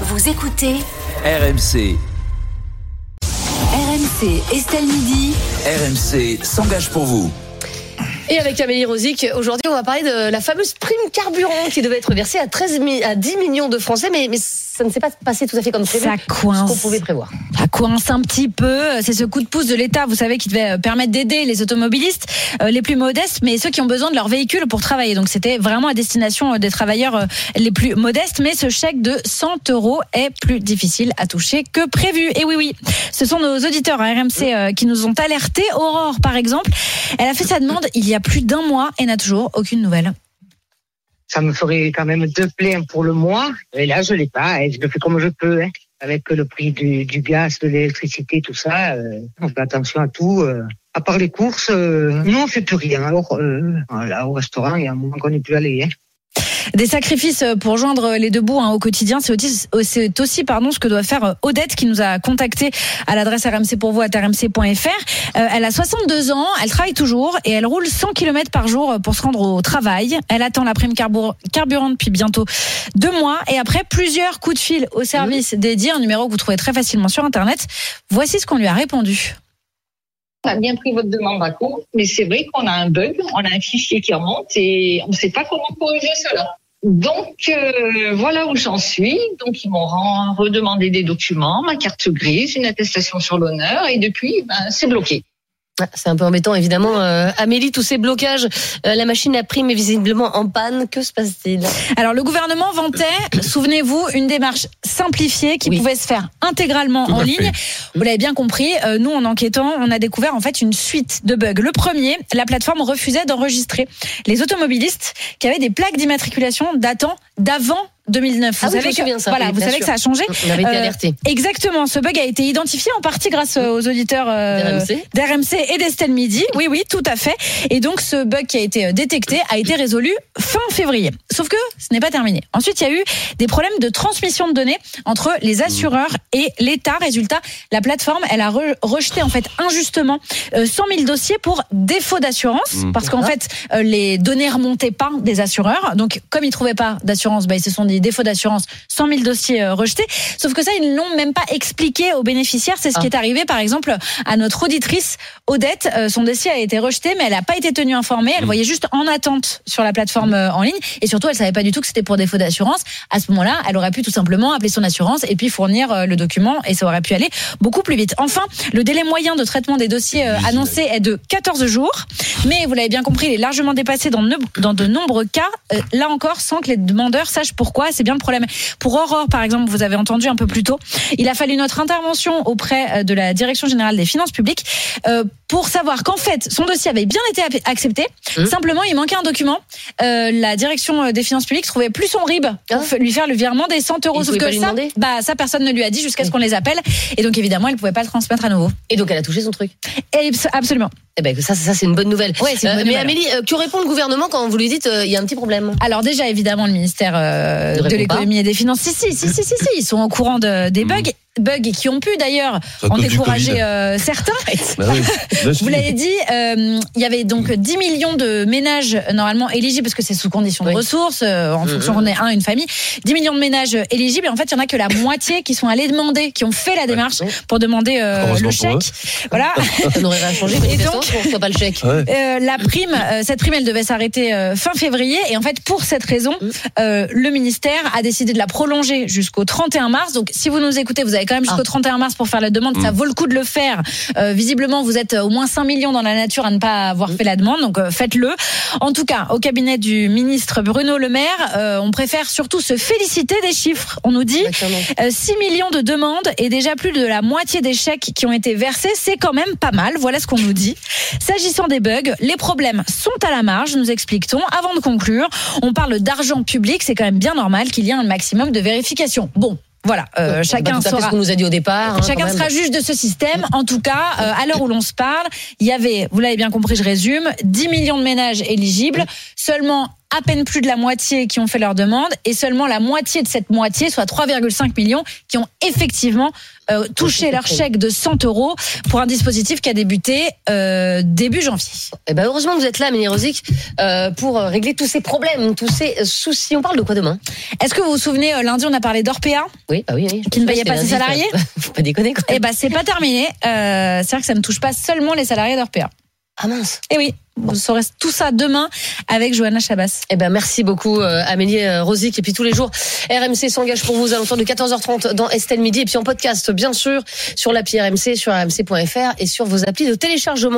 Vous écoutez RMC. RMC Estelle Midi. RMC s'engage pour vous. Et avec Amélie Rosic, aujourd'hui, on va parler de la fameuse prime carburant qui devait être versée à, 13 mi- à 10 millions de Français, mais, mais ça ne s'est pas passé tout à fait comme prévu. Ça coince. Ce qu'on pouvait prévoir. Ça coince un petit peu. C'est ce coup de pouce de l'État, vous savez, qui devait euh, permettre d'aider les automobilistes euh, les plus modestes, mais ceux qui ont besoin de leur véhicule pour travailler. Donc c'était vraiment à destination euh, des travailleurs les plus modestes. Mais ce chèque de 100 euros est plus difficile à toucher que prévu. Et oui, oui, ce sont nos auditeurs à RMC qui nous ont alertés. Aurore, par exemple, elle a fait sa demande il y a plus d'un mois et n'a toujours aucune nouvelle. Ça me ferait quand même deux pleins pour le mois. Et là, je l'ai pas. Je le fais comme je peux. hein. Avec le prix du, gaz, de l'électricité, tout ça, euh, on fait attention à tout. euh. À part les courses, euh, nous on fait plus rien. Alors voilà, au restaurant, il y a un moment qu'on n'est plus allé. Hein. Des sacrifices pour joindre les deux bouts hein, au quotidien, c'est aussi, c'est aussi pardon, ce que doit faire Odette qui nous a contacté à l'adresse rmc pour vous à rmc.fr. Euh, elle a 62 ans, elle travaille toujours et elle roule 100 km par jour pour se rendre au travail. Elle attend la prime carburant depuis bientôt deux mois et après plusieurs coups de fil au service dédié, un numéro que vous trouvez très facilement sur Internet. Voici ce qu'on lui a répondu. On a bien pris votre demande à compte, mais c'est vrai qu'on a un bug, on a un fichier qui remonte et on ne sait pas comment corriger cela. Donc euh, voilà où j'en suis. Donc ils m'ont redemandé des documents, ma carte grise, une attestation sur l'honneur et depuis ben, c'est bloqué. Ah, C'est un peu embêtant, évidemment. Euh, Amélie, tous ces blocages, euh, la machine à prime est visiblement en panne. Que se passe-t-il? Alors le gouvernement vantait, souvenez-vous, une démarche simplifiée qui Oui. pouvait se faire intégralement en ligne. Vous l'avez bien compris, euh, nous en enquêtant, on a découvert en fait une suite de bugs. Le premier, la plateforme refusait d'enregistrer les automobilistes qui avaient des plaques d'immatriculation datant d'avant 2009. Ah oui, me savez que ça, voilà, oui, vous savez sûr. que ça a changé. On avait été Euh, alertés. Exactement, ce bug a été identifié en partie grâce euh, aux auditeurs euh, d'RMC. et d'Estelle Midi. Oui, oui, tout à fait. Et donc, ce bug qui a été euh, détecté a été résolu fin février. Sauf que ce n'est pas terminé. Ensuite, il y a eu des problèmes de transmission de données entre les assureurs et l'État. Résultat, la plateforme, elle a re- rejeté en fait injustement euh, 100 000 dossiers pour défaut d'assurance, parce qu'en fait, euh, les données remontaient pas des assureurs. Donc, comme ils trouvaient pas d'assurance, bah, ils se sont dit défaut d'assurance, 100 000 dossiers euh, rejetés. Sauf que ça, ils ne l'ont même pas expliqué aux bénéficiaires. C'est ce qui Ah. est arrivé, par exemple, à notre auditrice Odette. Euh, son dossier a été rejeté, mais elle n'a pas été tenue informée. Elle voyait juste en attente sur la plateforme euh, en ligne. Et surtout, elle savait pas du tout que c'était pour défaut d'assurance. À ce moment-là, elle aurait pu tout simplement appeler son assurance et puis fournir le document et ça aurait pu aller beaucoup plus vite. Enfin, le délai moyen de traitement des dossiers euh, annoncés est de 14 jours. Mais vous l'avez bien compris, il est largement dépassé dans, ne- dans de nombreux cas. Euh, là encore, sans que les demandeurs sachent pourquoi. C'est bien le problème. Pour Aurore, par exemple, vous avez entendu un peu plus tôt, il a fallu notre intervention auprès euh, de la Direction générale des finances publiques euh, pour savoir qu'en fait, son dossier avait bien été accepté. Mmh. Simplement, il manquait un document. Euh, la Direction des finances publiques trouvait plus son RIB pour Ah. lui faire le virement des 100 euros. Sauf que ça, bah, ça, personne ne lui a dit jusqu'à ce qu'on les appelle. Et donc, évidemment, elle pouvait pas le transmettre à nouveau. Et donc, elle a touché son truc? Et abs- absolument. Eh ben, ça, ça c'est une bonne nouvelle. Ouais, c'est une Euh, mais. Amélie, euh, que répond le gouvernement quand vous lui dites euh, il y a un petit problème? Alors déjà évidemment le ministère de l'économie et des finances, si si si si si, si, ils sont au courant de, des bugs, bugs qui ont pu d'ailleurs en décourager euh, certains. Bah oui. Vous l'avez dit, euh, il y avait donc 10 millions de ménages euh, normalement éligibles parce que c'est sous condition de Oui. ressources, euh, en fonction qu'on est un, une famille. 10 millions de ménages éligibles et en fait il y en a que la moitié qui sont allés demander, qui ont fait la démarche Ouais. pour demander euh, le pour chèque. Voilà. Ça n'aurait rien changé, manifestement, donc- qu'on reçoit pas le chèque. Ouais. Euh, la prime, euh, cette prime, elle devait s'arrêter euh, fin février. Et en fait, pour cette raison, Mm. euh, le ministère a décidé de la prolonger jusqu'au 31 mars. Donc, si vous nous écoutez, vous avez quand même jusqu'au Ah. 31 mars pour faire la demande. Ça vaut le coup de le faire. Euh, visiblement, vous êtes au moins 5 millions dans la nature à ne pas avoir fait la demande. Donc, euh, faites-le. En tout cas, au cabinet du ministre Bruno Le Maire, euh, on préfère surtout se féliciter des chiffres. On nous dit Exactement. euh, 6 millions de demandes et déjà plus de la moitié des chèques qui ont été versés, c'est quand même pas mal. Voilà ce qu'on nous dit. S'agissant des bugs, les problèmes sont à la marge, nous explique-t-on. Avant de conclure, on parle d'argent public, c'est quand même bien normal qu'il y ait un maximum de vérification. Bon, voilà, euh, chacun pas tout à fait saura. ce qu'on nous a dit au départ. hein, Chacun sera juge de ce système. En tout cas, euh, à l'heure où l'on se parle, il y avait, vous l'avez bien compris, je résume, 10 millions de ménages éligibles, seulement à peine plus de la moitié qui ont fait leur demande et seulement la moitié de cette moitié, soit 3,5 millions, qui ont effectivement euh, touché leur chèque de 100 euros pour un dispositif qui a débuté euh, début janvier. Eh ben heureusement que vous êtes là, Amélie Rosic, euh, pour régler tous ces problèmes, tous ces soucis. On parle de quoi demain? Est-ce que vous vous souvenez, lundi, on a parlé d'Orpea? Oui, bah oui, oui. Qui ne payait pas ses salariés faut- pas déconner, quoi. Eh ben, c'est pas terminé. C'est vrai que ça ne touche pas seulement les salariés d'Orpea. Ah mince. Et oui, vous saurez tout ça demain avec Johanna Chabas. Eh ben merci beaucoup euh, Amélie euh, Rosic et puis tous les jours RMC s'engage pour vous aux alentours de 14h30 dans Estelle Midi et puis en podcast bien sûr sur l'appli RMC sur rmc.fr et sur vos applis de téléchargement.